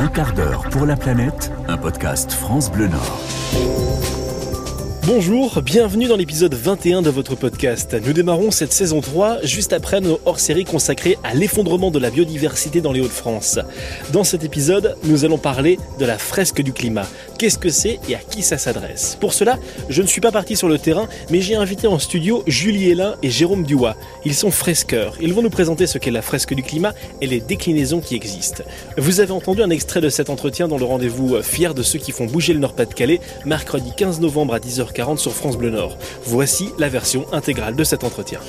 Un quart d'heure pour la planète, un podcast France Bleu Nord. Bonjour, bienvenue dans l'épisode 21 de votre podcast. Nous démarrons cette saison 3 juste après nos hors-séries consacrées à l'effondrement de la biodiversité dans les Hauts-de-France. Dans cet épisode, nous allons parler de la fresque du climat. Qu'est-ce que c'est et à qui ça s'adresse Pour cela, je ne suis pas parti sur le terrain, mais j'ai invité en studio Julie Hélin et Jérôme Duois. Ils sont fresqueurs. Ils vont nous présenter ce qu'est la fresque du climat et les déclinaisons qui existent. Vous avez entendu un extrait de cet entretien dans le rendez-vous Fier de ceux qui font bouger le Nord-Pas-de-Calais, mercredi 15 novembre à 10h40 sur France Bleu Nord. Voici la version intégrale de cet entretien.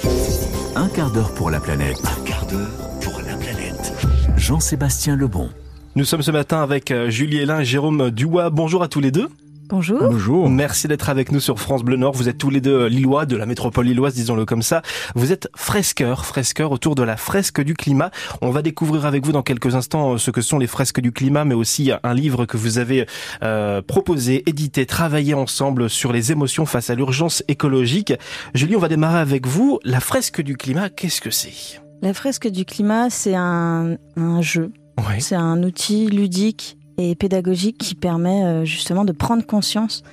Un quart d'heure pour la planète. Un quart d'heure pour la planète. Jean-Sébastien Lebon. Nous sommes ce matin avec euh, Julie Hélin et Jérôme Duois. Bonjour à tous les deux. Bonjour. Bonjour. Merci d'être avec nous sur France Bleu Nord. Vous êtes tous les deux euh, lillois, de la métropole lilloise, disons-le comme ça. Vous êtes fresqueurs, fresqueurs autour de la fresque du climat. On va découvrir avec vous dans quelques instants euh, ce que sont les fresques du climat, mais aussi un livre que vous avez euh, proposé, édité, travaillé ensemble sur les émotions face à l'urgence écologique. Julie, on va démarrer avec vous. La fresque du climat, qu'est-ce que c'est? La fresque du climat, c'est un, un jeu. C'est un outil ludique et pédagogique qui permet euh, justement de prendre conscience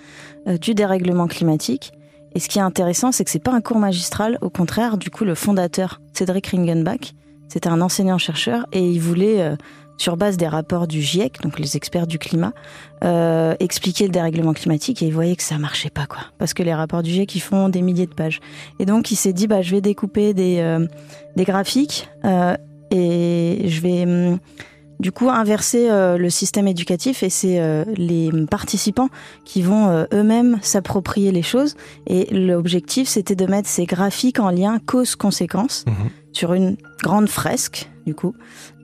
euh, du dérèglement climatique. Et ce qui est intéressant, c'est que c'est pas un cours magistral. Au contraire, du coup, le fondateur, Cédric Ringenbach, c'était un enseignant-chercheur et il voulait, euh, sur base des rapports du GIEC, donc les experts du climat, expliquer le dérèglement climatique et il voyait que ça marchait pas, quoi. Parce que les rapports du GIEC, ils font des milliers de pages. Et donc, il s'est dit, bah, je vais découper des, des graphiques et je vais. Du coup inverser euh, le système éducatif et c'est euh, les participants qui vont euh, eux-mêmes s'approprier les choses et l'objectif c'était de mettre ces graphiques en lien cause-conséquence Mhm. sur une grande fresque du coup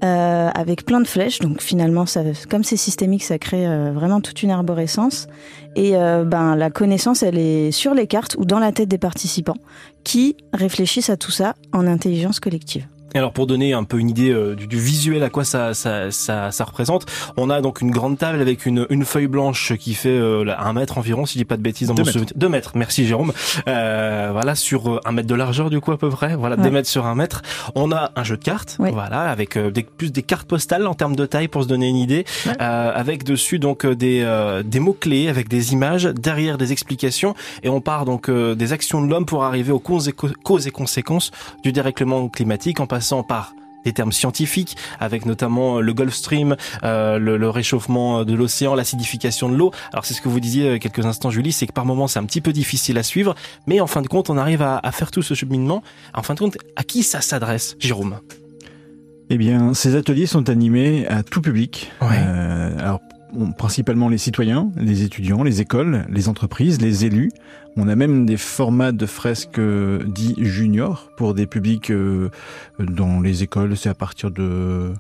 euh, avec plein de flèches donc finalement ça, comme c'est systémique ça crée euh, vraiment toute une arborescence et euh, ben la connaissance elle est sur les cartes ou dans la tête des participants qui réfléchissent à tout ça en intelligence collective. Et alors pour donner un peu une idée euh, du, du visuel à quoi ça, ça, ça, ça représente, on a donc une grande table avec une, une feuille blanche qui fait euh, là, un mètre environ, si je dis pas de bêtises dans Deux mon mètres. souvenir. Deux mètres, merci Jérôme. Euh, voilà, sur euh, un mètre de largeur du coup à peu près, voilà, Ouais. deux mètres sur un mètre. On a un jeu de cartes, Oui. voilà, avec euh, des, plus des cartes postales en termes de taille pour se donner une idée, Ouais. euh, avec dessus donc des, euh, des mots-clés, avec des images, derrière des explications, et on part donc euh, des actions de l'homme pour arriver aux causes et, co- causes et conséquences du dérèglement climatique en passant par des termes scientifiques, avec notamment le Gulf Stream, euh, le, le réchauffement de l'océan, l'acidification de l'eau. Alors c'est ce que vous disiez euh, quelques instants, Julie, c'est que par moments c'est un petit peu difficile à suivre, mais en fin de compte on arrive à, à faire tout ce cheminement. En fin de compte, à qui ça s'adresse, Jérôme? Eh bien, ces ateliers sont animés à tout public. Ouais. Euh, alors, principalement les citoyens, les étudiants, les écoles, les entreprises, les élus. On a même des formats de fresques euh, dits juniors pour des publics euh, dans les écoles. C'est à partir de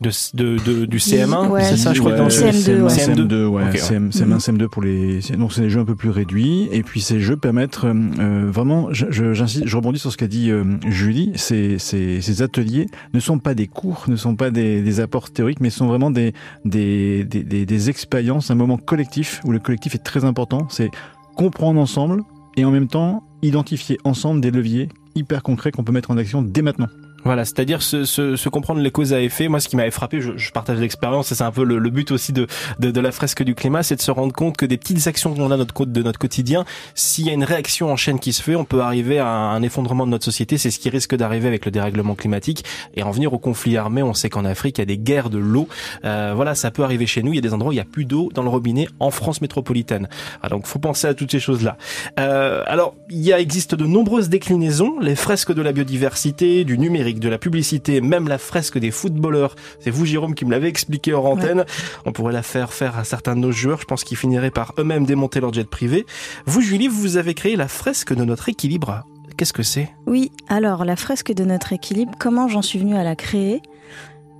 de, de, de- du CM1, Ouais. c'est ça, je crois que dans le CM2, ouais. CM2, ouais. Ok, ouais. CM, CM1, CM2 pour les. Donc c'est des jeux un peu plus réduits. Et puis ces jeux permettent euh, euh, vraiment. je- je- J'insiste, je rebondis sur ce qu'a dit euh, Julie. Ces, ces, ces ateliers ne sont pas des cours, ne sont pas des, des apports théoriques, mais sont vraiment des des, des, des, des expériences, un moment collectif où le collectif est très important. C'est comprendre ensemble et en même temps identifier ensemble des leviers hyper concrets qu'on peut mettre en action dès maintenant. Voilà, c'est-à-dire se, se, se comprendre les causes à effet. Moi, ce qui m'avait frappé, je, je partage l'expérience, et c'est un peu le, le but aussi de, de, de la fresque du climat, c'est de se rendre compte que des petites actions qu'on a notre, de notre quotidien, s'il y a une réaction en chaîne qui se fait, on peut arriver à un effondrement de notre société. C'est ce qui risque d'arriver avec le dérèglement climatique et en venir au conflit armé. On sait qu'en Afrique, il y a des guerres de l'eau. Euh, voilà, ça peut arriver chez nous. Il y a des endroits où il n'y a plus d'eau dans le robinet en France métropolitaine. Ah, donc, faut penser à toutes ces choses-là. Euh, alors, il y a, existe de nombreuses déclinaisons, les fresques de la biodiversité, du numérique, de la publicité, même la fresque des footballeurs. C'est vous, Jérôme, qui me l'avez expliqué hors antenne. On pourrait la faire faire à certains de nos joueurs. Je pense qu'ils finiraient par eux-mêmes démonter leur jet privé. Vous, Julie, vous avez créé la fresque de notre équilibre. Qu'est-ce que c'est? Oui, alors la fresque de notre équilibre, comment j'en suis venue à la créer?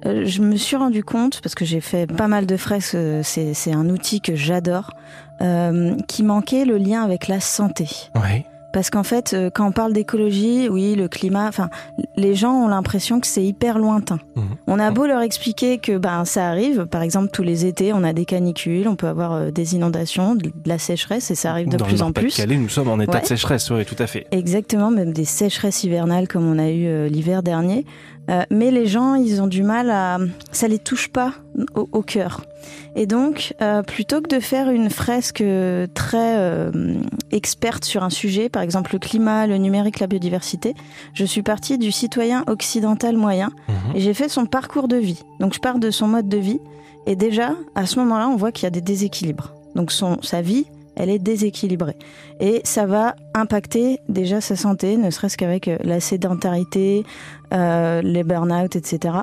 Euh, Je me suis rendu compte, parce que j'ai fait pas mal de fresques, euh, c'est un outil que j'adore, euh, qui manquait le lien avec la santé. Oui. Parce qu'en fait, euh, quand on parle d'écologie, oui, le climat, enfin, les gens ont l'impression que c'est hyper lointain. Mhm. On a beau leur expliquer que ben ça arrive, par exemple tous les étés, on a des canicules, on peut avoir euh, des inondations, de la sécheresse, et ça arrive de Dans plus le en plus. Nord-Pas-de-Calais, nous sommes en état Ouais. de sécheresse, oui, tout à fait. Exactement, même des sécheresses hivernales comme on a eu euh, l'hiver dernier. Euh, mais les gens, ils ont du mal à, ça les touche pas au, au cœur. Et donc, euh, plutôt que de faire une fresque très euh, experte sur un sujet, par exemple le climat, le numérique, la biodiversité, je suis partie du citoyen occidental moyen Mhm. et j'ai fait son parcours de vie. Donc, je pars de son mode de vie et déjà, à ce moment-là, on voit qu'il y a des déséquilibres. Donc, son, sa vie, elle est déséquilibrée. Et ça va impacter déjà sa santé, ne serait-ce qu'avec euh, la sédentarité, euh, les burn-out, etc.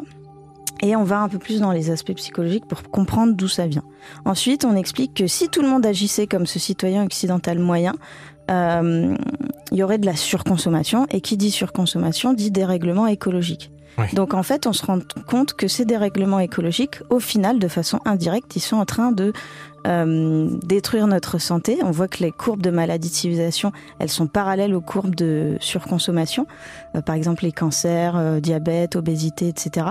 Et on va un peu plus dans les aspects psychologiques pour comprendre d'où ça vient. Ensuite, on explique que si tout le monde agissait comme ce citoyen occidental moyen, euh, il y aurait de la surconsommation. Et qui dit surconsommation dit dérèglement écologique. Oui. Donc en fait, on se rend compte que ces dérèglements écologiques, au final, de façon indirecte, ils sont en train de euh, détruire notre santé. On voit que les courbes de maladie de elles sont parallèles aux courbes de surconsommation. Euh, par exemple, les cancers, euh, diabète, obésité, etc.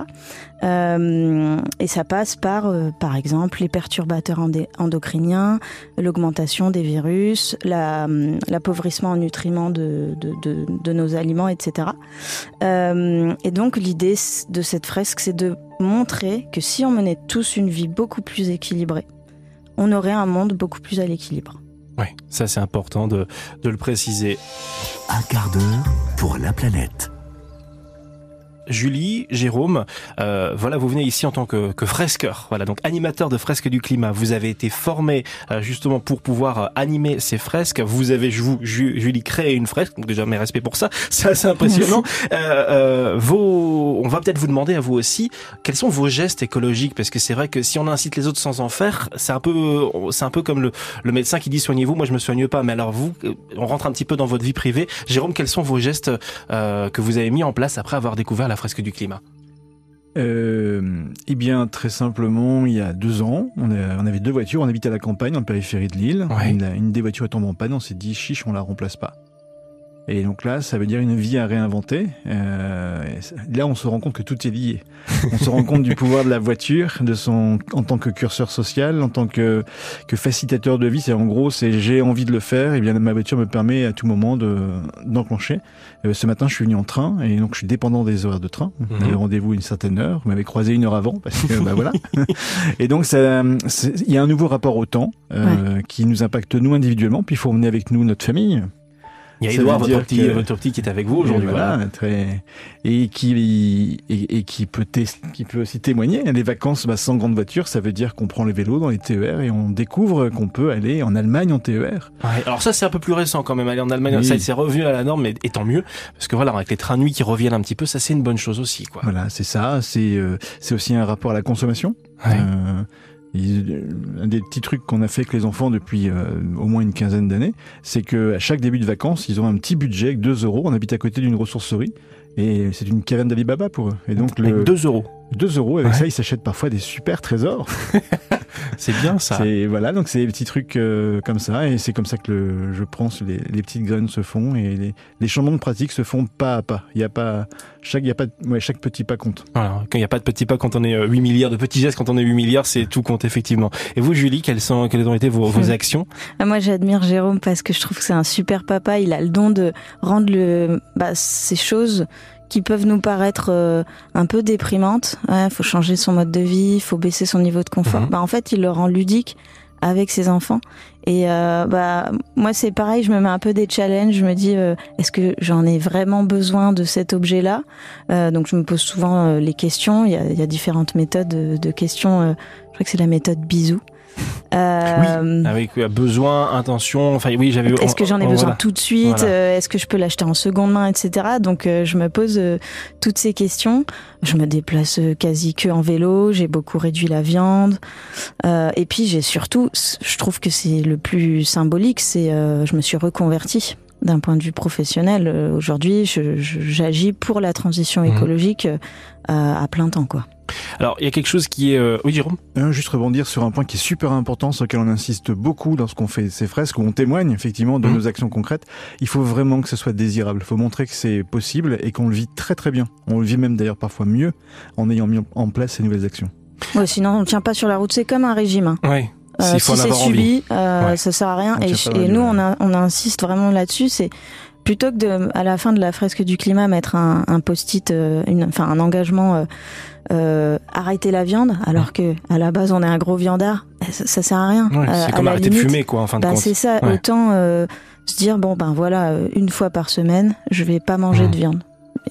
Et ça passe par, par exemple, les perturbateurs endocriniens, l'augmentation des virus, la- l'appauvrissement en nutriments de, nos aliments, etc. Et donc, l'idée de cette fresque, c'est de montrer que si on menait tous une vie beaucoup plus équilibrée, on aurait un monde beaucoup plus à l'équilibre. Ouais, ça c'est important de, de le préciser. Un quart d'heure pour la planète. Julie, Jérôme, euh, voilà, vous venez ici en tant que, que fresqueur, voilà, donc animateur de fresques du climat. Vous avez été formé euh, justement pour pouvoir euh, animer ces fresques. Vous avez, vous, Ju- Julie, créé une fresque, donc déjà mes respects pour ça, c'est assez impressionnant. Euh, euh, vos, on va peut-être vous demander à vous aussi, quels sont vos gestes écologiques, parce que c'est vrai que si on incite les autres sans en faire, c'est un peu, c'est un peu comme le, le médecin qui dit soignez-vous. Moi, je me soigne pas, mais alors vous, on rentre un petit peu dans votre vie privée. Jérôme, quels sont vos gestes euh, que vous avez mis en place après avoir découvert la fresque du climat Euh, eh bien, très simplement, il y a deux ans, on, a- on avait deux voitures, on habitait à la campagne, en périphérie de. Ouais. Une, une des voitures est tombée en panne, on s'est dit, chiche, on la remplace pas. Et donc là, ça veut dire une vie à réinventer. Euh, là, on se rend compte que tout est lié. On se rend compte du pouvoir de la voiture, de son, en tant que curseur social, en tant que, que facilitateur de vie. C'est en gros, c'est j'ai envie de le faire, et bien ma voiture me permet à tout moment de d'enclencher. Euh, ce matin, je suis venu en train, et donc je suis dépendant des horaires de train. Mhm. J'avais rendez-vous une certaine heure. Vous m'avez croisé une heure avant, parce que bah voilà. et donc, ça, il y a un nouveau rapport au temps euh, qui nous impacte nous individuellement. Puis il faut emmener avec nous notre famille. Il y a Edouard, votre petit, que- votre petit qui est avec vous aujourd'hui. Et Voilà. très et qui et, et qui peut qui peut aussi témoigner. Les vacances bah, sans grande voiture, ça veut dire qu'on prend les vélos dans les TER et on découvre qu'on peut aller en Allemagne en TER. Ouais. Alors ça, c'est un peu plus récent quand même. Aller en Allemagne, Oui. ça c'est revenu à la norme, mais et tant mieux, parce que voilà, avec les trains nuits qui reviennent un petit peu, ça c'est une bonne chose aussi, quoi. Voilà, c'est ça. C'est euh, c'est aussi un rapport à la consommation. Ouais. Euh, un des petits trucs qu'on a fait avec les enfants depuis euh, au moins une quinzaine d'années, c'est que à chaque début de vacances, ils ont un petit budget avec 2 euros. On habite à côté d'une ressourcerie et c'est une caverne d'Alibaba pour eux. Et donc Avec le 2 euros. 2 euros avec Ouais. ça, ils s'achètent parfois des super trésors. C'est bien ça. C'est voilà, donc c'est des petits trucs euh, comme ça et c'est comme ça que le, je pense les, les petites graines se font et les, les changements de pratique se font pas à pas. Il y a pas chaque il y a pas ouais, chaque petit pas compte. Voilà. Quand il n'y a pas de petits pas, quand on est euh, 8 milliards, de petits gestes quand on est 8 milliards, c'est tout compte effectivement. Et vous, Julie, quelles sont, quelles ont été vos, vos actions? Ah, Moi, j'admire Jérôme parce que je trouve que c'est un super papa. Il a le don de rendre le, bah, ces choses qui peuvent nous paraître euh, un peu déprimantes. Il faut changer son mode de vie, il faut baisser son niveau de confort. Mhm. Bah, en fait, il le rend ludique avec ses enfants. Et euh, bah moi c'est pareil, je me mets un peu des challenges. Je me dis euh, est-ce que j'en ai vraiment besoin de cet objet-là? Euh, Donc je me pose souvent euh, les questions. Il y a, il y a différentes méthodes de, de questions. euh, je crois que c'est la méthode bisou. Euh, Avec euh, besoin, intention, enfin oui, j'avais. est-ce que j'en ai besoin voilà. tout de suite? Voilà. Euh, Est-ce que je peux l'acheter en seconde main, etc. Donc euh, je me pose toutes ces questions. Je me déplace quasi que en vélo. J'ai beaucoup réduit la viande. Euh, et puis j'ai surtout, je trouve que c'est le plus symbolique, c'est euh, je me suis reconvertie d'un point de vue professionnel. Aujourd'hui, j'agis pour la transition Mhm. écologique euh, à plein temps, quoi. Alors il y a quelque chose qui est. euh, Oui, Jérôme? Euh, juste rebondir sur un point qui est super important, sur lequel on insiste beaucoup lorsqu'on fait ces fresques, où on témoigne effectivement de Mhm. nos actions concrètes. Il faut vraiment que ce soit désirable. Il faut montrer que c'est possible et qu'on le vit très très bien. On le vit même d'ailleurs parfois mieux en ayant mis en place ces nouvelles actions. Ouais, sinon, on ne tient pas sur la route. C'est comme un régime. hein. Ouais. Euh, si c'est subi, euh, Ouais. ça sert à rien. On Et, nous, on, a, on insiste vraiment là-dessus. C'est plutôt que de, à la fin de la fresque du climat, mettre un, un post-it, euh, une, enfin un engagement, euh, arrêter la viande, alors que à la base on est un gros viandard, ça, ça sert à rien. Ouais, Euh, c'est comme arrêter de fumer, quoi, en fin de bah, compte. c'est ça. Ouais. Autant euh, se dire bon ben voilà, euh, une fois par semaine, je vais pas manger Mhm. de viande.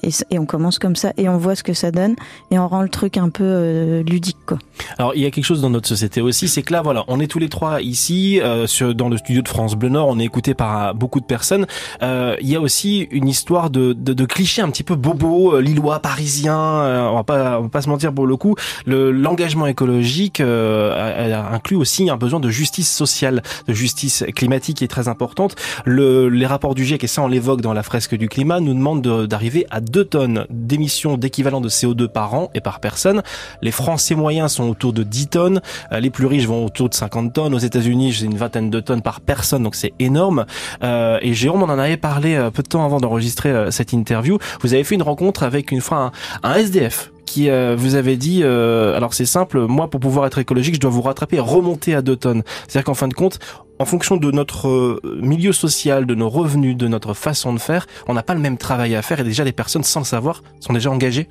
Et, et on commence comme ça et on voit ce que ça donne et on rend le truc un peu euh, ludique quoi. Alors il y a quelque chose dans notre société aussi, c'est que là voilà, on est tous les trois ici euh, sur, dans le studio de France Bleu Nord, on est écouté par euh, beaucoup de personnes. Euh, il y a aussi une histoire de, de, de clichés un petit peu bobo, euh, lillois, parisien. euh, on va pas on va pas se mentir pour le coup. Le l'engagement écologique inclut aussi un besoin de justice sociale, de justice climatique qui est très importante. Le, les rapports du GIEC et ça on l'évoque dans la fresque du climat nous demandent de- d'arriver à 2 tonnes d'émissions d'équivalent de CO2 par an et par personne. Les Français moyens sont autour de 10 tonnes. Euh, Les plus riches vont autour de 50 tonnes. Aux États-Unis, c'est une vingtaine de tonnes par personne, donc c'est énorme. Euh, et Jérôme, on en avait parlé euh, peu de temps avant d'enregistrer cette interview. Vous avez fait une rencontre avec une fois un SDF qui euh, vous avait dit, euh, alors c'est simple, moi pour pouvoir être écologique, je dois vous rattraper et remonter à 2 tonnes. C'est-à-dire qu'en fin de compte, en fonction de notre euh, milieu social, de nos revenus, de notre façon de faire, on n'a pas le même travail à faire et déjà les personnes sans le savoir sont déjà engagées.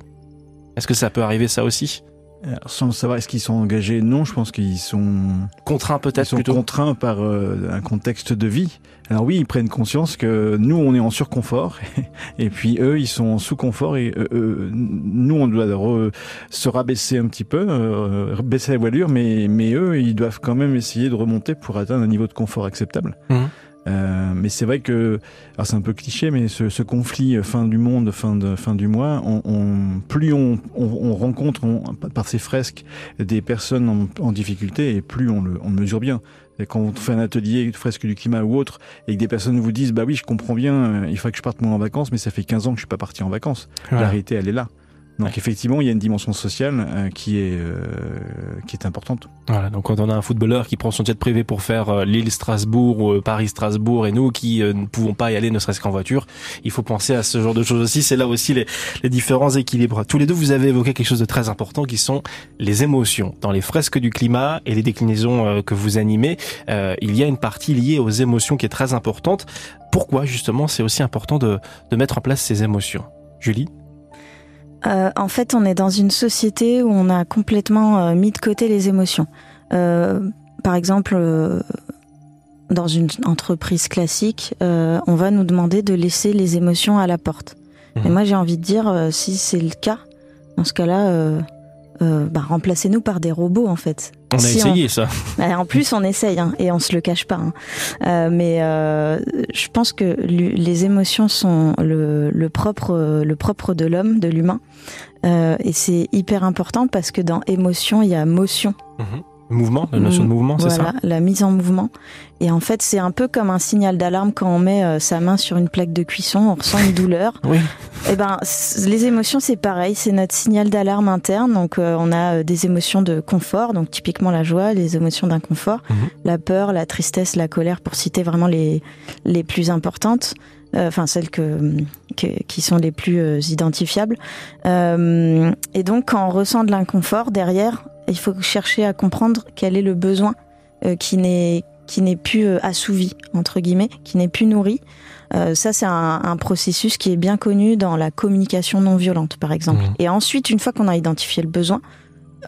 Est-ce que ça peut arriver ça aussi? Sans savoir est-ce qu'ils sont engagés, non, je pense qu'ils sont, Contraint ils peut-être sont plutôt? contraints par euh, un contexte de vie. Alors oui, ils prennent conscience que nous, on est en surconfort, et puis eux, ils sont en sous-confort, et euh, euh, nous, on doit re- se rabaisser un petit peu, euh, baisser la voilure, mais, mais eux, ils doivent quand même essayer de remonter pour atteindre un niveau de confort acceptable. Mhm. Euh, mais c'est vrai que, alors c'est un peu cliché, mais ce, ce conflit euh, fin du monde, fin de fin du mois, on, on- plus on, on, on rencontre on- par ces fresques des personnes en, en difficulté, et plus on le, on le mesure bien. Et quand on fait un atelier fresque du climat ou autre, et que des personnes vous disent, bah oui, je comprends bien, euh, il faut que je parte moi en vacances, mais ça fait 15 ans que je suis pas parti en vacances. Voilà. La réalité, elle est là. Donc Ouais. effectivement, il y a une dimension sociale euh, qui est euh, qui est importante. Voilà, donc quand on a un footballeur qui prend son jet privé pour faire euh, Lille-Strasbourg ou euh, Paris-Strasbourg et nous qui euh, ne pouvons pas y aller ne serait-ce qu'en voiture, il faut penser à ce genre de choses aussi. C'est là aussi les, les différents équilibres. Tous les deux, vous avez évoqué quelque chose de très important qui sont les émotions. Dans les fresques du climat et les déclinaisons que vous animez, euh, il y a une partie liée aux émotions qui est très importante. Pourquoi justement c'est aussi important de, de mettre en place ces émotions? Julie? Euh, en fait, on est dans une société où on a complètement euh, mis de côté les émotions. Euh, par exemple, dans une entreprise classique, on va nous demander de laisser les émotions à la porte. Et moi, j'ai envie de dire, si c'est le cas, dans ce cas-là, euh, bah, remplacez-nous par des robots, en fait. On a essayé ça. Bah, en plus, on essaye hein, et on se le cache pas. hein. Euh, mais euh, je pense que les émotions sont le, le propre, le propre de l'homme, de l'humain, et c'est hyper important parce que dans émotion, il y a motion. Mhm. Mouvement, la notion de mouvement, c'est voilà, ça la mise en mouvement. Et en fait, c'est un peu comme un signal d'alarme quand on met euh, sa main sur une plaque de cuisson, on ressent une douleur. Oui. Eh ben, les émotions, c'est pareil, c'est notre signal d'alarme interne. Donc, euh, on a euh, des émotions de confort, donc typiquement la joie, les émotions d'inconfort, Mhm. la peur, la tristesse, la colère, pour citer vraiment les les plus importantes. Euh, Enfin, celles que, que- qui sont les plus euh, identifiables. Euh, et donc, quand on ressent de l'inconfort derrière, il faut chercher à comprendre quel est le besoin euh, qui n'est qui n'est plus euh, assouvi entre guillemets, qui n'est plus nourri. Euh, ça, c'est un, un processus qui est bien connu dans la communication non violente, par exemple. Mhm. Et ensuite, une fois qu'on a identifié le besoin,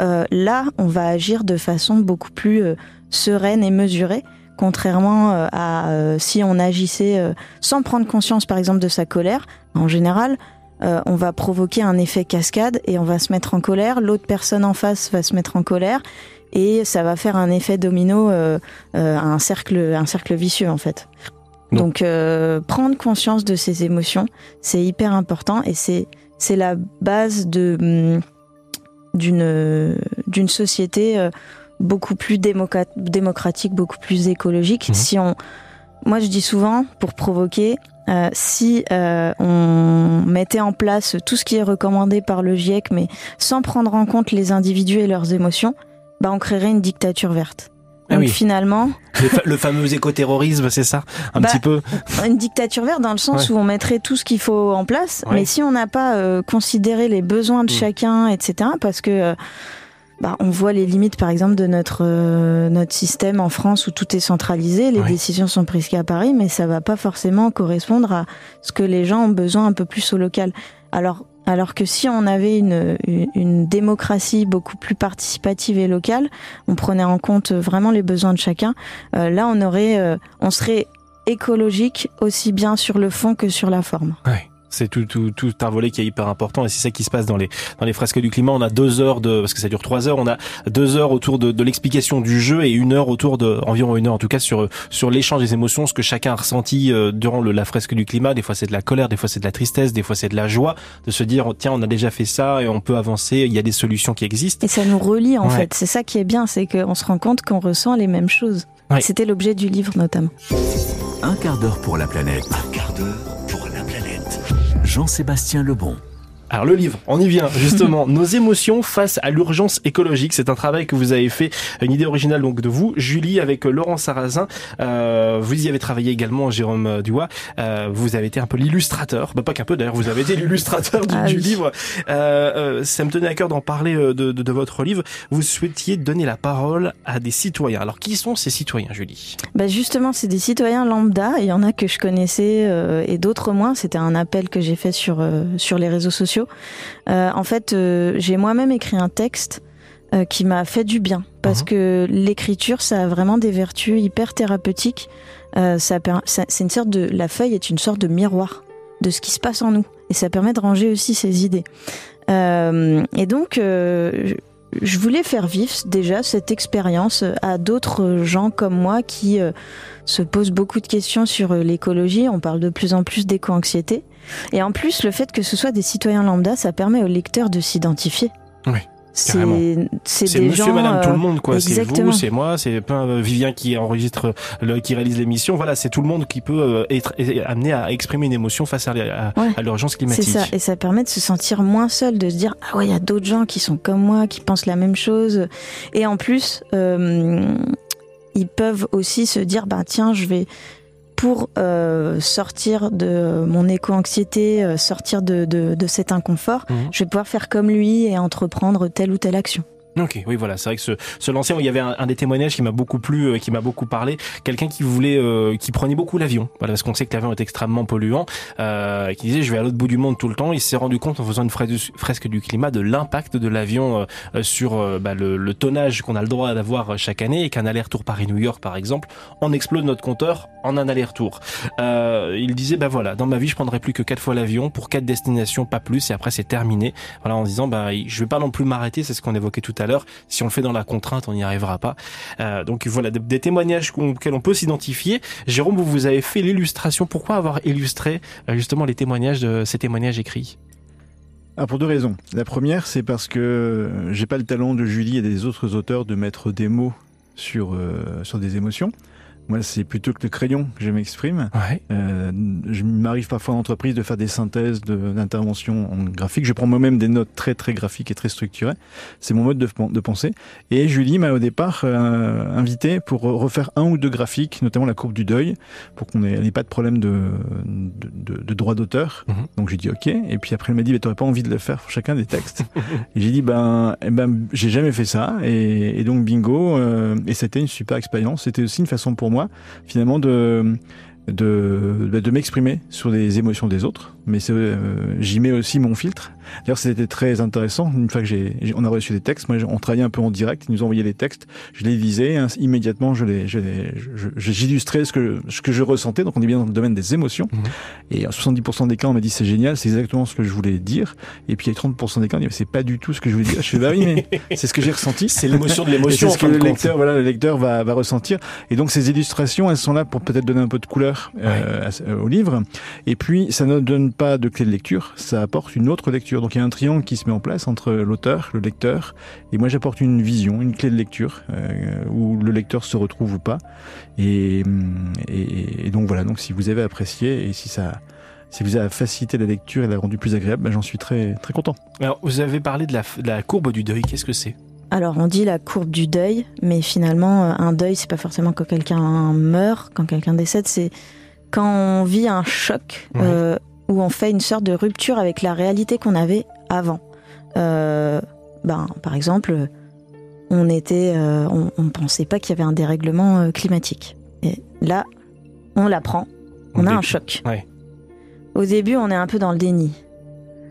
euh, là, on va agir de façon beaucoup plus euh, sereine et mesurée, contrairement à si on agissait sans prendre conscience, par exemple, de sa colère. En général, euh, on va provoquer un effet cascade et on va se mettre en colère. L'autre personne en face va se mettre en colère et ça va faire un effet domino, euh, euh, un cercle, un cercle vicieux en fait. Donc- Donc, euh, prendre conscience de ses émotions, c'est hyper important et c'est c'est la base de hum, d'une d'une société euh, beaucoup plus démocratique, beaucoup plus écologique. Mhm. Si on, moi je dis souvent pour provoquer, euh, si euh, on mettait en place tout ce qui est recommandé par le GIEC, mais sans prendre en compte les individus et leurs émotions, bah on créerait une dictature verte. Ah Donc oui. finalement, le, fa- le fameux écoterrorisme, c'est ça? Un Bah, petit peu une dictature verte dans le sens Ouais. où on mettrait tout ce qu'il faut en place, Ouais. mais si on n'a pas euh, considéré les besoins de Mm. chacun, etc., parce que euh, bah, on voit les limites, par exemple, de notre euh, notre système en France où tout est centralisé, les décisions sont prises qu'à Paris, mais ça va pas forcément correspondre à ce que les gens ont besoin un peu plus au local. Alors alors que si on avait une, une, démocratie beaucoup plus participative et locale, on prenait en compte vraiment les besoins de chacun. Euh, là, on aurait, euh, on serait écologique aussi bien sur le fond que sur la forme. C'est tout, tout, tout un volet qui est hyper important et c'est ça qui se passe dans les dans les fresques du climat. On a deux heures de parce que ça dure trois heures. On a deux heures autour de, de l'explication du jeu et une heure autour de environ une heure en tout cas sur sur l'échange des émotions, ce que chacun a ressenti euh, durant le, la fresque du climat. Des fois c'est de la colère, des fois c'est de la tristesse, des fois c'est de la joie de se dire tiens on a déjà fait ça et on peut avancer. Il y a des solutions qui existent. Et ça nous relie en fait. C'est ça qui est bien, c'est qu'on se rend compte qu'on ressent les mêmes choses. C'était l'objet du livre notamment. Un quart d'heure pour la planète. Un quart d'heure Jean-Sébastien Lebon. Alors le livre, on y vient justement. Nos émotions face à l'urgence écologique, c'est un travail que vous avez fait, une idée originale donc de vous, Julie, avec euh, Laurent Sarrazin. Euh, vous y avez travaillé également, Jérôme euh, Dubois. Euh, vous avez été un peu l'illustrateur, bah, pas qu'un peu d'ailleurs, vous avez été l'illustrateur du, ah livre. Euh, ça me tenait à cœur d'en parler de, de, de, votre livre. Vous souhaitiez donner la parole à des citoyens. Alors qui sont ces citoyens, Julie? Bah Justement, c'est des citoyens lambda. Il y en a que je connaissais et d'autres moins. C'était un appel que j'ai fait sur sur les réseaux sociaux euh, en fait, euh, j'ai moi-même écrit un texte euh, qui m'a fait du bien parce uh-huh. que l'écriture, ça a vraiment des vertus hyper thérapeutiques. ça, c'est une sorte de, la feuille est une sorte de miroir de ce qui se passe en nous et ça permet de ranger aussi ses idées. et donc, je voulais faire vivre déjà cette expérience à d'autres gens comme moi qui se posent beaucoup de questions sur l'écologie. On parle de plus en plus d'éco-anxiété. Et en plus, le fait que ce soit des citoyens lambda, ça permet aux lecteurs de s'identifier. Oui. C'est des monsieur, gens, madame, tout le monde, quoi. C'est vous, c'est moi, c'est pas euh, Vivien qui enregistre, le, qui réalise l'émission. Voilà, c'est tout le monde qui peut euh, être amené à exprimer une émotion face à, à, l'urgence climatique. C'est ça, et ça permet de se sentir moins seul, de se dire ah ouais, il y a d'autres gens qui sont comme moi, qui pensent la même chose. Et en plus, euh, ils peuvent aussi se dire bah tiens, je vais pour euh, sortir de mon éco-anxiété, euh, sortir de, de, de, cet inconfort, mhm. je vais pouvoir faire comme lui et entreprendre telle ou telle action. Ok, oui, voilà, c'est vrai que ce, ce l'ancien, il y avait un, des témoignages qui m'a beaucoup plu, euh, qui m'a beaucoup parlé. Quelqu'un qui voulait, euh, qui prenait beaucoup l'avion, voilà, parce qu'on sait que l'avion est extrêmement polluant, euh, qui disait je vais à l'autre bout du monde tout le temps. Il s'est rendu compte en faisant une fresque du climat de l'impact de l'avion euh, sur bah, le, le, tonnage qu'on a le droit d'avoir chaque année, et qu'un aller-retour Paris-New York, par exemple, on explose notre compteur en un aller-retour. il disait bah voilà, dans ma vie, je prendrai plus que quatre fois l'avion pour quatre destinations, pas plus, et après c'est terminé. Voilà, en disant bah je vais pas non plus m'arrêter, c'est ce qu'on évoquait tout à l'heure si on le fait dans la contrainte, on n'y arrivera pas. Euh, donc voilà, des, témoignages auxquels on peut s'identifier. Jérôme, vous, avez fait l'illustration. Pourquoi avoir illustré euh, justement les témoignages de ces témoignages écrits? Ah, pour deux raisons. La première, c'est parce que j'ai pas le talent de Julie et des autres auteurs de mettre des mots euh, sur des émotions. Moi, c'est plutôt que le crayon que je m'exprime. Ouais. Euh, je m'arrive parfois en entreprise de faire des synthèses d'intervention en graphique. Je prends moi-même des notes très très graphiques et très structurées. C'est mon mode de, de, pensée. Et Julie m'a au départ euh, invité pour refaire un ou deux graphiques, notamment la courbe du deuil, pour qu'on n'ait pas de problème de, de, de, droit d'auteur. Mhm. Donc j'ai dit ok. Et puis après elle m'a dit, mais t'aurais pas envie de le faire pour chacun des textes? Et j'ai dit, ben, eh ben j'ai jamais fait ça. Et, et donc bingo. Euh, et c'était une super expérience. C'était aussi une façon pour moi finalement de de, de m'exprimer sur les émotions des autres, mais euh, j'y mets aussi mon filtre. D'ailleurs, c'était très intéressant. Une fois que j'ai, on a reçu des textes, moi, on travaillait un peu en direct. Ils nous envoyaient les textes, je les lisais hein, immédiatement. Je les, j'illustrais ce que ce que je ressentais. Donc, on est bien dans le domaine des émotions. Mhm. Et à 70% des cas, on m'a dit c'est génial, c'est exactement ce que je voulais dire. Et puis, il y a 30% des cas, on dit c'est pas du tout ce que je voulais dire. Je fais bah oui, mais c'est ce que j'ai ressenti. C'est l'émotion de l'émotion. C'est ce que le lecteur, voilà, le lecteur va, va ressentir. Et donc, ces illustrations, elles sont là pour peut-être donner un peu de couleur euh, au livre. Et puis, ça ne donne pas de clé de lecture, ça apporte une autre lecture. Donc, il y a un triangle qui se met en place entre l'auteur, le lecteur, et moi j'apporte une vision, une clé de lecture, euh, où le lecteur se retrouve ou pas. Et, et, donc voilà, donc si vous avez apprécié et si ça si vous avez facilité la lecture et l'a rendu plus agréable, ben, j'en suis très très content. Alors vous avez parlé de la, de la courbe du deuil, qu'est-ce que c'est? Alors on dit la courbe du deuil, mais finalement euh, un deuil c'est pas forcément quand quelqu'un meurt, quand quelqu'un décède, c'est quand on vit un choc euh, où on fait une sorte de rupture avec la réalité qu'on avait avant. Euh, ben, par exemple, on était, on, on pensait pas qu'il y avait un dérèglement climatique. Et là, on l'apprend, on a un choc. Au début, on est un peu dans le déni,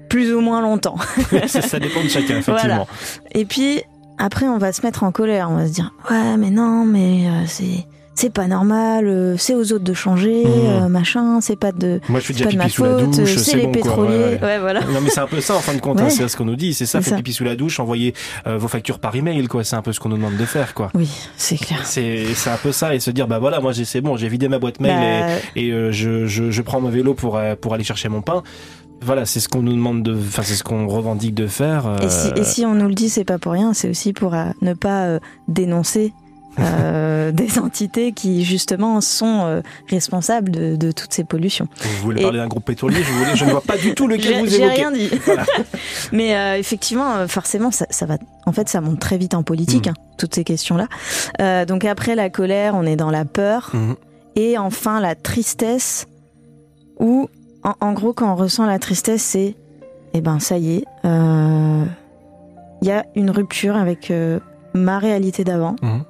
plus ou moins longtemps. ça, dépend de chacun, effectivement. Et puis après, on va se mettre en colère, on va se dire ouais, mais non, mais c'est c'est pas normal, euh, c'est aux autres de changer, mmh. euh, machin, c'est pas de, Moi, je fais pas de ma faute, c'est les pétroliers. Ouais, voilà. Non, mais c'est un peu ça en fin de compte, hein, c'est ce qu'on nous dit, c'est ça, faites pipi sous la douche, envoyez euh, vos factures par email, quoi. C'est un peu ce qu'on nous demande de faire, quoi. Oui, c'est clair. C'est c'est un peu ça et se dire bah voilà, moi c'est bon, j'ai vidé ma boîte mail bah, et, et je, je, je prends mon vélo pour pour aller chercher mon pain. Voilà, c'est ce qu'on nous demande de, enfin c'est ce qu'on revendique de faire. Et, si, et, si, on nous le dit, c'est pas pour rien, c'est aussi pour ne pas dénoncer euh, des entités qui justement sont euh, responsables de, de, toutes ces pollutions. Vous voulez parler d'un groupe pétrolier je, voulais, je ne vois pas du tout lequel vous évoquez. J'ai rien dit. Mais euh, effectivement, euh, forcément, ça, ça, va. En fait, ça monte très vite en politique, mmh. hein, toutes ces questions-là. Euh, donc après la colère, on est dans la peur, mmh. et enfin la tristesse. Où, en, en, gros, quand on ressent la tristesse, c'est, eh ben, ça y est, il y a une rupture avec ma réalité d'avant. Mmh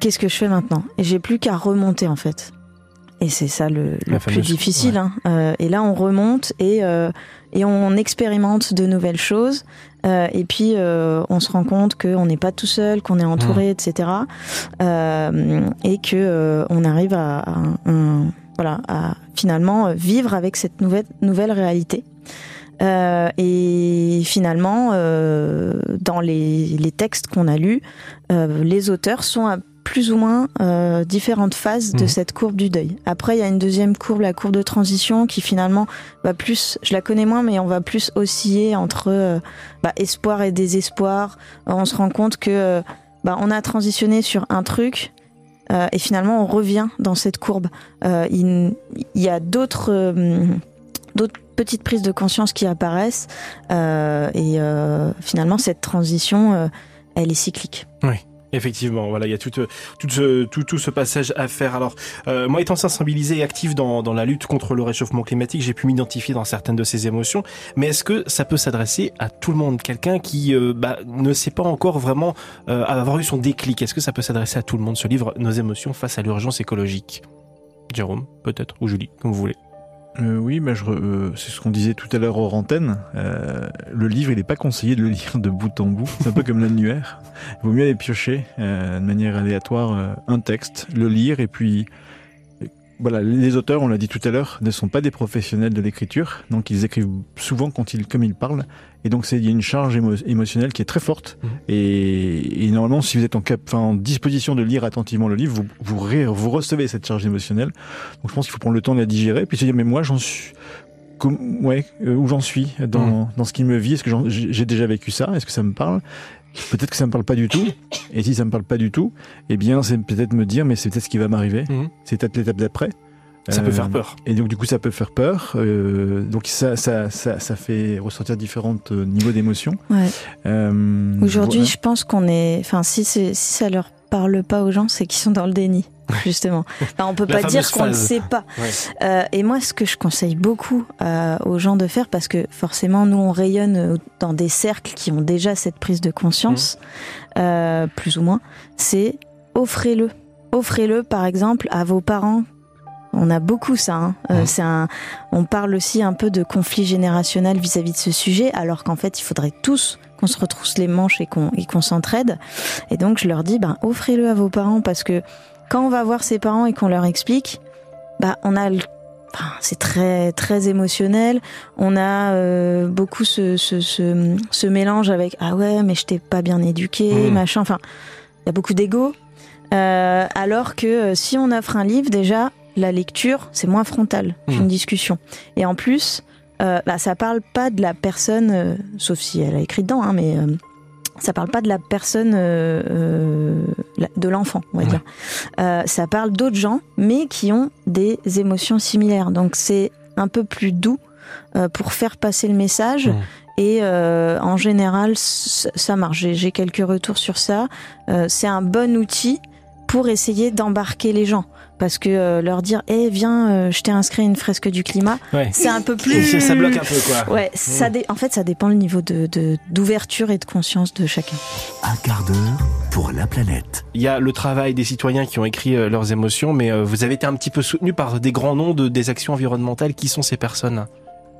qu'est-ce que je fais maintenant? Et j'ai plus qu'à remonter en fait. Et c'est ça le, plus difficile. Hein. Euh, et là, on remonte et, euh, et on expérimente de nouvelles choses. Euh, et puis, euh, on se rend compte qu'on n'est pas tout seul, qu'on est entouré, mmh. etc. Euh, et que euh, on arrive à, à, voilà, à finalement vivre avec cette nouvelle, nouvelle réalité. et finalement, dans les, les textes qu'on a lus, les auteurs sont plus ou moins euh, différentes phases de mmh. cette courbe du deuil. Après, il y a une deuxième courbe, la courbe de transition, qui finalement va plus, je la connais moins, mais on va plus osciller entre euh, bah, espoir et désespoir. On se rend compte que euh, bah, on a transitionné sur un truc. Et finalement, on revient dans cette courbe. il, y a d'autres d'autres petites prises de conscience qui apparaissent et finalement cette transition elle est cyclique. Oui. Effectivement, voilà, il y a tout, tout, ce, tout, tout ce passage à faire. Alors, euh, moi, étant sensibilisé et actif dans, dans la lutte contre le réchauffement climatique, j'ai pu m'identifier dans certaines de ces émotions. Mais est-ce que ça peut s'adresser à tout le monde? Quelqu'un qui euh, bah, ne sait pas encore vraiment euh, avoir eu son déclic. Est-ce que ça peut s'adresser à tout le monde, ce livre, Nos émotions face à l'urgence écologique Jérôme, peut-être, ou Julie, comme vous voulez. Euh, oui, bah, euh, c'est ce qu'on disait tout à l'heure hors antenne. Euh, le livre, il n'est pas conseillé de le lire de bout en bout. C'est un peu comme l'annuaire. Il vaut mieux aller piocher de manière aléatoire un texte, le lire et puis voilà, les auteurs, on l'a dit tout à l'heure, ne sont pas des professionnels de l'écriture, donc ils écrivent souvent quand ils, comme ils parlent, et donc c'est il y a une charge émotionnelle qui est très forte. Mmh. Et, et, normalement, si vous êtes en, cap, en disposition de lire attentivement le livre, vous, vous, vous recevez cette charge émotionnelle. Donc je pense qu'il faut prendre le temps de la digérer, puis se dire mais moi j'en suis ouais, euh, où j'en suis dans, mmh. dans ce qui me vit? Est-ce que j'ai déjà vécu ça? Est-ce que ça me parle? Peut-être que ça me parle pas du tout. Et si ça me parle pas du tout, eh bien, c'est peut-être me dire, mais c'est peut-être ce qui va m'arriver. Mmh. C'est peut-être l'étape d'après. Ça peut faire euh, peur. Et donc du coup, ça peut faire peur. Euh, donc ça, ça, ça, ça, fait ressortir différents euh, niveaux d'émotion. Ouais. Euh, Aujourd'hui, voilà. je pense qu'on est. Enfin, si, si ça leur parle pas aux gens, c'est qu'ils sont dans le déni. Justement, enfin, on peut pas dire qu'on ne sait pas. Ouais. Euh, et moi, ce que je conseille beaucoup euh, aux gens de faire, parce que forcément, nous, on rayonne dans des cercles qui ont déjà cette prise de conscience, mmh. euh, plus ou moins, c'est offrez-le. Offrez-le, par exemple, à vos parents on a beaucoup ça. Hein. Euh, c'est un, on parle aussi un peu de conflit générationnel vis-à-vis de ce sujet, alors qu'en fait, il faudrait tous qu'on se retrousse les manches et qu'on qu'on s'entraide. Et donc, je leur dis, ben, offrez-le à vos parents parce que quand on va voir ses parents et qu'on leur explique, bah, on a Enfin, c'est très très émotionnel. On a euh, beaucoup ce, ce, ce, ce, mélange avec ah ouais mais je t'ai pas bien éduqué, mmh. machin. Enfin, il y a beaucoup d'ego. Euh, alors que euh, si on offre un livre, déjà, la lecture, c'est moins frontal qu'une mmh. discussion. Et en plus, euh, bah, ça parle pas de la personne, euh, sauf si elle a écrit dedans, hein, mais euh, ça parle pas de la personne euh, euh, de l'enfant, on va ouais. dire. ça parle d'autres gens, mais qui ont des émotions similaires. Donc c'est un peu plus doux pour faire passer le message. Mmh. Et en général, ça marche. J'ai quelques retours sur ça. c'est un bon outil pour essayer d'embarquer les gens parce que euh, leur dire eh viens euh, je t'ai inscrit une fresque du climat. C'est un peu plus ça bloque un peu quoi. Ouais ça en fait ça dépend le niveau de d'ouverture et de conscience de chacun. Un quart d'heure pour la planète. Il y a le travail des citoyens qui ont écrit euh, leurs émotions mais vous avez été un petit peu soutenu par des grands noms de des actions environnementales. Qui sont ces personnes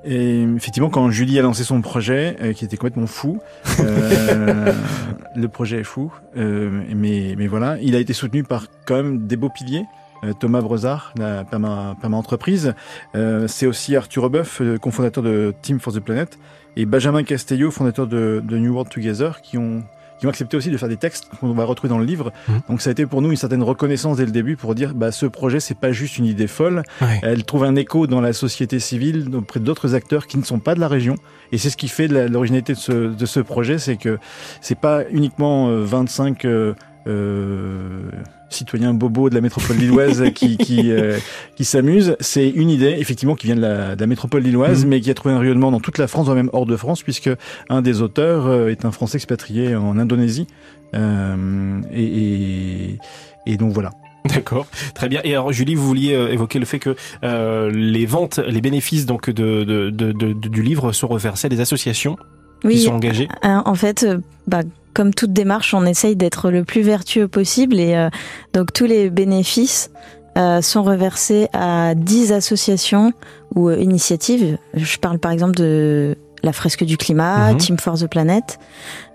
et effectivement, quand Julie a lancé son projet, qui était complètement fou, euh, le projet est fou, euh, mais, mais voilà, il a été soutenu par quand même des beaux piliers. Euh, Thomas Brezard, la Perma, Entreprise. Euh, c'est aussi Arthur Rebeuf, cofondateur de Team for the Planet, et Benjamin Castello, fondateur de, de New World Together, qui ont qui ont accepté aussi de faire des textes qu'on va retrouver dans le livre. Mmh. Donc ça a été pour nous une certaine reconnaissance dès le début pour dire bah ce projet c'est pas juste une idée folle, elle trouve un écho dans la société civile auprès d'autres acteurs qui ne sont pas de la région et c'est ce qui fait l'originalité de ce, de ce projet, c'est que c'est pas uniquement 25 euh, euh, citoyens bobos de la métropole lilloise qui qui, euh, qui s'amusent. C'est une idée effectivement qui vient de la, de la métropole lilloise, mmh. mais qui a trouvé un rayonnement dans toute la France, voire même hors de France, puisque un des auteurs euh, est un Français expatrié en Indonésie. Euh, et, et, et, donc voilà. D'accord, très bien. Et alors Julie, vous vouliez évoquer le fait que euh, les ventes, les bénéfices donc de, de, de, de, du livre sont reversés à des associations? Oui, qui sont engagées. En fait, bah, comme toute démarche, on essaye d'être le plus vertueux possible et euh, donc tous les bénéfices euh, sont reversés à 10 associations ou euh, initiatives. Je parle par exemple de la fresque du climat, mhm. Team for the Planet.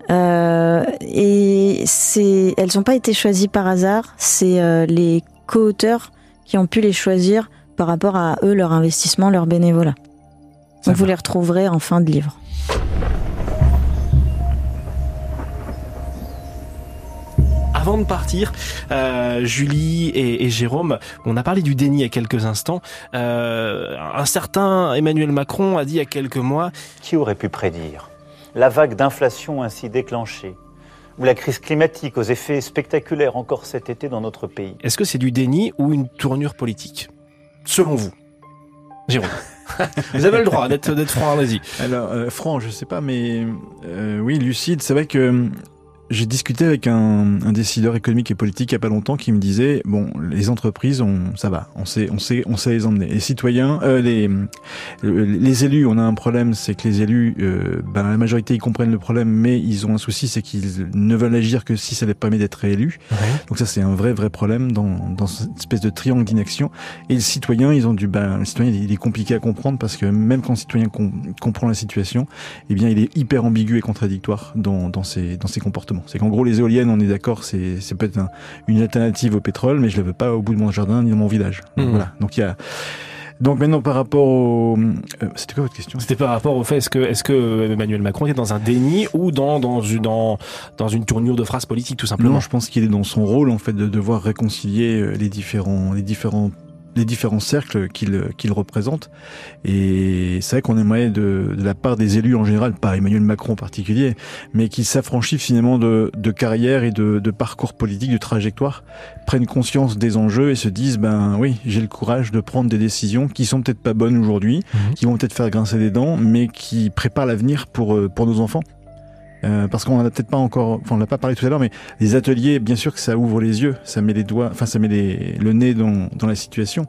et c'est, elles n'ont pas été choisies par hasard. C'est les co-auteurs qui ont pu les choisir par rapport à eux, leur investissement, leur bénévolat. Donc vous les retrouverez en fin de livre. Avant de partir, euh, Julie et, Jérôme, on a parlé du déni il y a quelques instants. Euh, un certain Emmanuel Macron a dit il y a quelques mois... Qui aurait pu prédire la vague d'inflation ainsi déclenchée ou la crise climatique aux effets spectaculaires encore cet été dans notre pays? Est-ce que c'est du déni ou une tournure politique? Selon vous Jérôme Vous avez le droit d'être franc, vas-y. Alors, euh, franc, je sais pas, mais euh, oui, lucide, c'est vrai que j'ai discuté avec un, un, décideur économique et politique il n'y a pas longtemps qui me disait bon les entreprises on ça va on sait on sait on sait les emmener. Les citoyens euh, les les élus on a un problème c'est que les élus euh, ben, la majorité ils comprennent le problème mais ils ont un souci c'est qu'ils ne veulent agir que si ça les permet d'être réélus. Donc ça c'est un vrai vrai problème dans dans cette espèce de triangle d'inaction. Et les citoyens ils ont du ben le citoyen il est compliqué à comprendre parce que même quand le citoyen comprend la situation eh bien il est hyper ambigu et contradictoire dans dans ses dans ses comportements c'est qu'en gros, les éoliennes, on est d'accord, c'est, c'est peut-être une alternative au pétrole, mais je ne la veux pas au bout de mon jardin ni dans mon village. Donc, mmh. Voilà. Donc il y a. Donc maintenant par rapport au euh, c'était quoi votre question? C'était par rapport au fait est-ce que est-ce que Emmanuel Macron est dans un déni ou dans dans une dans, dans une tournure de phrase politique tout simplement? Non, je pense qu'il est dans son rôle en fait de devoir réconcilier euh, les différents les différents les différents cercles qu'il qu'il représente. Et c'est vrai qu'on aimerait de, de, la part des élus en général, pas Emmanuel Macron en particulier, mais qu'ils s'affranchissent finalement de, de carrière et de, de, parcours politique, de trajectoire, prennent conscience des enjeux et se disent ben oui, j'ai le courage de prendre des décisions qui sont peut-être pas bonnes aujourd'hui, mhm. qui vont peut-être faire grincer des dents, mais qui préparent l'avenir pour euh, pour nos enfants. Euh, parce qu'on en a peut-être pas encore, enfin on l'a pas parlé tout à l'heure, mais les ateliers, bien sûr que ça ouvre les yeux, ça met les doigts, enfin ça met le nez dans, dans la situation,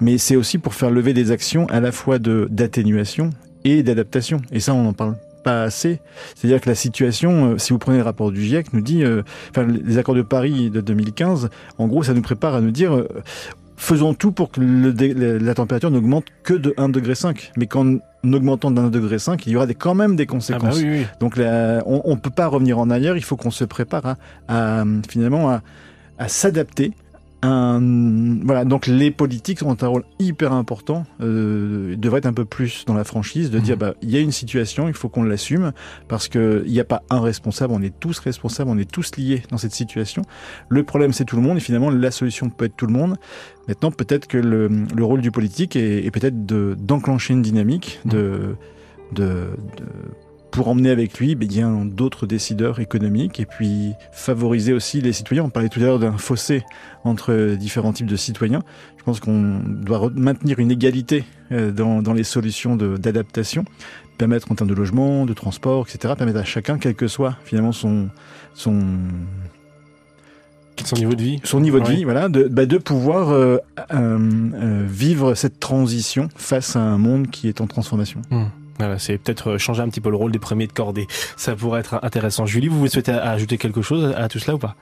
mais c'est aussi pour faire lever des actions à la fois de d'atténuation et d'adaptation. Et ça, on en parle pas assez. C'est-à-dire que la situation, euh, si vous prenez le rapport du GIEC, nous dit, euh, enfin les accords de Paris de 2015, en gros, ça nous prépare à nous dire faisons tout pour que le, la température n'augmente que de 1,5 degré. Mais qu'en augmentant d'un degré, il y aura des, quand même des conséquences. Ah bah Donc on ne peut pas revenir en arrière, il faut qu'on se prépare à, finalement à, à s'adapter un, voilà, donc les politiques ont un rôle hyper important. Euh, ils devraient être un peu plus dans la franchise, de dire mhm. bah il y a une situation, il faut qu'on l'assume parce que il n'y a pas un responsable, on est tous responsables, on est tous liés dans cette situation. Le problème c'est tout le monde et finalement la solution peut être tout le monde. Maintenant peut-être que le, le, rôle du politique est, est peut-être d'enclencher une dynamique de, de, de pour emmener avec lui bien d'autres décideurs économiques et puis favoriser aussi les citoyens. On parlait tout à l'heure d'un fossé entre différents types de citoyens. Je pense qu'on doit maintenir une égalité euh, dans, dans les solutions d'adaptation, permettre en termes de logement, de transport, etc., permettre à chacun, quel que soit finalement son, son son niveau de vie. son niveau de Ouais. vie, voilà, de, bah, de pouvoir euh, euh, vivre cette transition face à un monde qui est en transformation. Voilà, c'est peut-être euh, changer un petit peu le rôle des premiers de cordée. Ça pourrait être intéressant. Julie, vous, vous souhaitez ajouter quelque chose à tout cela ou pas?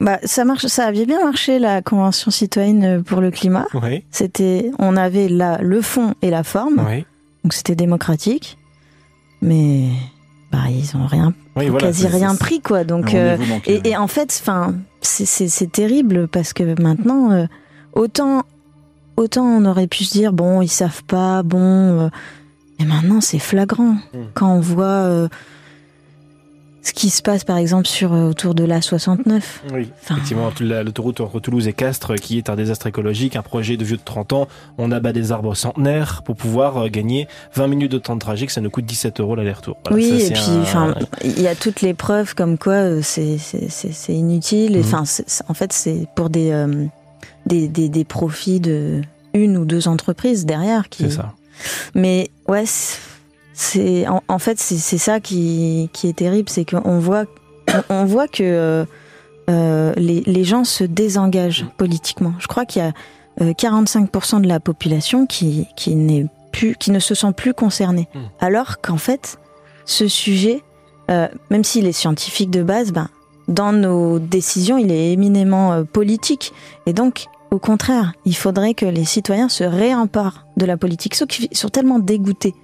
Bah, ça marche, ça avait bien marché la convention citoyenne pour le climat. Oui, C'était, on avait là le fond et la forme, oui. donc c'était démocratique, mais bah ils ont rien, Oui, voilà. quasi rien pris quoi. Donc euh, manqué, et, et en fait, enfin, c'est- terrible parce que maintenant, euh, autant autant on aurait pu se dire bon, ils savent pas, bon, euh, mais maintenant c'est flagrant Mm. quand on voit euh, ce qui se passe par exemple sur euh, autour de la 69. Oui, Enfin, effectivement, la- l'autoroute entre Toulouse et Castres, qui est un désastre écologique, un projet de vieux de 30 ans. On abat des arbres centenaires pour pouvoir euh, gagner 20 minutes de temps de trajet, que ça nous coûte 17 euros l'aller-retour. Voilà, oui, ça, et puis un- enfin, il y a toutes les preuves comme quoi euh, c'est inutile. Et c'est- en fait, c'est pour des, euh, des des des profits de une ou deux entreprises derrière qui. C'est ça. Mais ouais, c'est- en, en fait c'est ça qui qui est terrible, c'est qu'on voit on, voit que euh, euh, les les gens se désengagent politiquement. Je crois qu'il y a euh, 45% de la population qui qui n'est plus qui ne se sent plus concernée, Mm. alors qu'en fait ce sujet, euh, même s'il est scientifique de base, ben dans nos décisions, il est éminemment euh, politique. Et donc, au contraire, il faudrait que les citoyens se réemparent de la politique, ceux qui sont tellement dégoûtés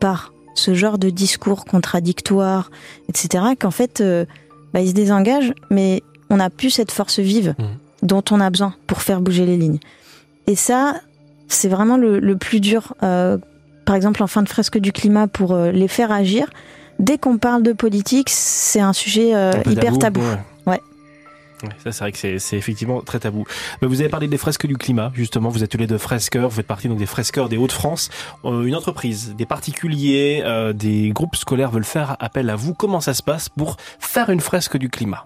par ce genre de discours contradictoires, etc., qu'en fait, euh, bah, ils se désengagent, mais on n'a plus cette force vive Mhm. dont on a besoin pour faire bouger les lignes. Et ça, c'est vraiment le, le plus dur. euh, par exemple, en fin de fresque du climat, pour euh, les faire agir, dès qu'on parle de politique, c'est un sujet euh, hyper tabou. Ouais. Ça, c'est vrai que c'est- c'est effectivement très tabou. Mais vous avez parlé des fresques du climat, justement. Vous êtes tous les deux fresqueurs. Vous faites partie donc des fresqueurs des Hauts-de-France. Euh, une entreprise, des particuliers, euh, des groupes scolaires veulent faire appel à vous. Comment ça se passe pour faire une fresque du climat?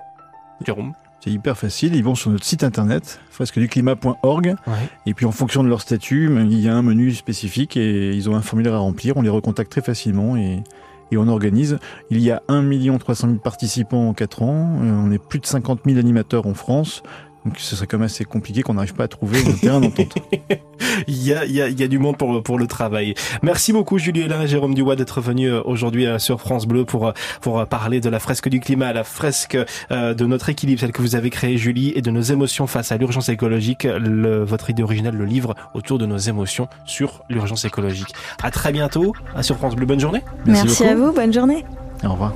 Jérôme? C'est hyper facile, ils vont sur notre site internet, fresqueduclimat.org, Ouais. et puis en fonction de leur statut, il y a un menu spécifique et ils ont un formulaire à remplir, on les recontacte très facilement et, et on organise. Il y a 1 300 000 participants en 4 ans, euh, on est plus de 50 000 animateurs en France, donc ce serait quand même assez compliqué qu'on n'arrive pas à trouver un terrain d'entente. Il y a, il y, a, il y a du monde pour, pour le travail. Merci beaucoup Julie Hélin et Jérôme Dubois d'être venus euh, aujourd'hui euh, sur France Bleu pour, euh, pour parler de la fresque du climat, la fresque de notre équilibre, celle que vous avez créée Julie, et de nos émotions face à l'urgence écologique. Le, votre idée originale, le livre autour de nos émotions sur l'urgence écologique. À très bientôt à sur France Bleu. Bonne journée. Merci, à vous, bonne journée. Au revoir.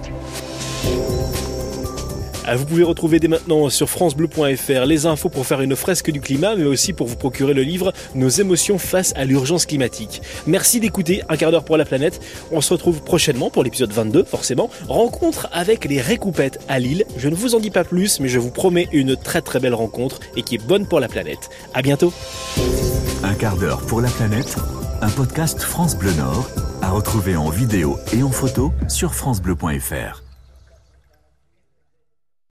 Ah, Vous pouvez retrouver dès maintenant sur francebleu.fr les infos pour faire une fresque du climat, mais aussi pour vous procurer le livre Nos émotions face à l'urgence climatique. Merci d'écouter Un quart d'heure pour la planète. On se retrouve prochainement pour l'épisode 22, forcément. Rencontre avec les Récoupettes à Lille. Je ne vous en dis pas plus, mais je vous promets une très très belle rencontre et qui est bonne pour la planète. À bientôt. Un quart d'heure pour la planète, un podcast France Bleu Nord, à retrouver en vidéo et en photo sur francebleu.fr.